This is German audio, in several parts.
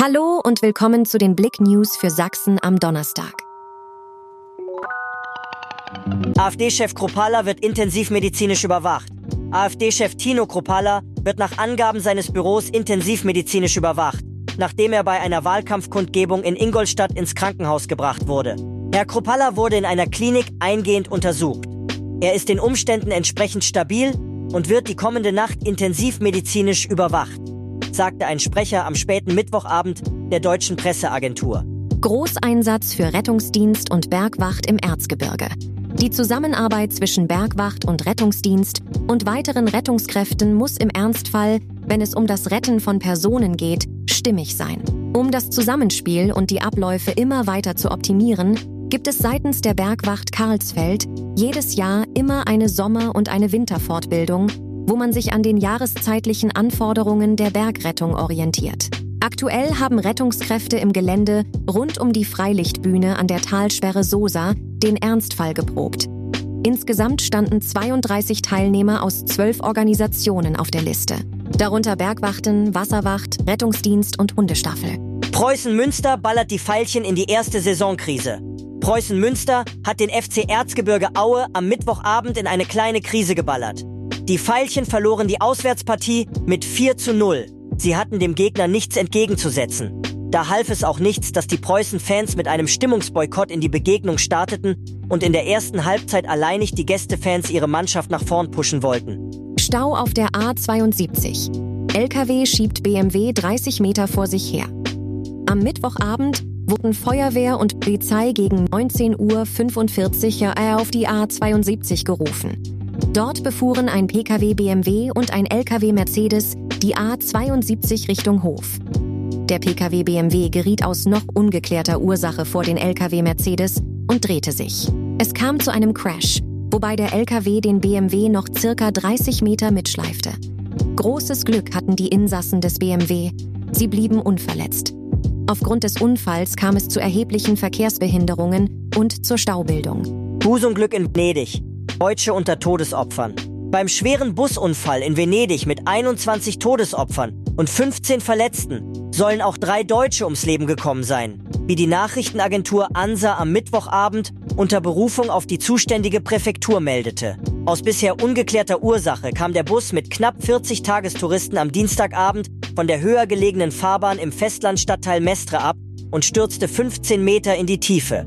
Hallo und willkommen zu den Blick News für Sachsen am Donnerstag. AfD-Chef Kropala wird intensivmedizinisch überwacht. AfD-Chef Tino Kropala wird nach Angaben seines Büros intensivmedizinisch überwacht, nachdem er bei einer Wahlkampfkundgebung in Ingolstadt ins Krankenhaus gebracht wurde. Herr Kropala wurde in einer Klinik eingehend untersucht. Er ist den Umständen entsprechend stabil und wird die kommende Nacht intensivmedizinisch überwacht sagte ein Sprecher am späten Mittwochabend der deutschen Presseagentur. Großeinsatz für Rettungsdienst und Bergwacht im Erzgebirge. Die Zusammenarbeit zwischen Bergwacht und Rettungsdienst und weiteren Rettungskräften muss im Ernstfall, wenn es um das Retten von Personen geht, stimmig sein. Um das Zusammenspiel und die Abläufe immer weiter zu optimieren, gibt es seitens der Bergwacht Karlsfeld jedes Jahr immer eine Sommer- und eine Winterfortbildung wo man sich an den jahreszeitlichen Anforderungen der Bergrettung orientiert. Aktuell haben Rettungskräfte im Gelände rund um die Freilichtbühne an der Talsperre Sosa den Ernstfall geprobt. Insgesamt standen 32 Teilnehmer aus zwölf Organisationen auf der Liste. Darunter Bergwachten, Wasserwacht, Rettungsdienst und Hundestaffel. Preußen Münster ballert die Pfeilchen in die erste Saisonkrise. Preußen Münster hat den FC Erzgebirge Aue am Mittwochabend in eine kleine Krise geballert. Die Veilchen verloren die Auswärtspartie mit 4 zu 0. Sie hatten dem Gegner nichts entgegenzusetzen. Da half es auch nichts, dass die Preußen-Fans mit einem Stimmungsboykott in die Begegnung starteten und in der ersten Halbzeit alleinig die Gästefans ihre Mannschaft nach vorn pushen wollten. Stau auf der A72. LKW schiebt BMW 30 Meter vor sich her. Am Mittwochabend wurden Feuerwehr und Polizei gegen 19.45 Uhr auf die A72 gerufen. Dort befuhren ein Pkw BMW und ein Lkw Mercedes die A72 Richtung Hof. Der Pkw BMW geriet aus noch ungeklärter Ursache vor den Lkw Mercedes und drehte sich. Es kam zu einem Crash, wobei der Lkw den BMW noch circa 30 Meter mitschleifte. Großes Glück hatten die Insassen des BMW. Sie blieben unverletzt. Aufgrund des Unfalls kam es zu erheblichen Verkehrsbehinderungen und zur Staubildung. Busunglück in Venedig. Deutsche unter Todesopfern. Beim schweren Busunfall in Venedig mit 21 Todesopfern und 15 Verletzten sollen auch drei Deutsche ums Leben gekommen sein, wie die Nachrichtenagentur ANSA am Mittwochabend unter Berufung auf die zuständige Präfektur meldete. Aus bisher ungeklärter Ursache kam der Bus mit knapp 40 Tagestouristen am Dienstagabend von der höher gelegenen Fahrbahn im Festlandstadtteil Mestre ab und stürzte 15 Meter in die Tiefe.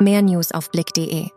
Mehr News auf Blick.de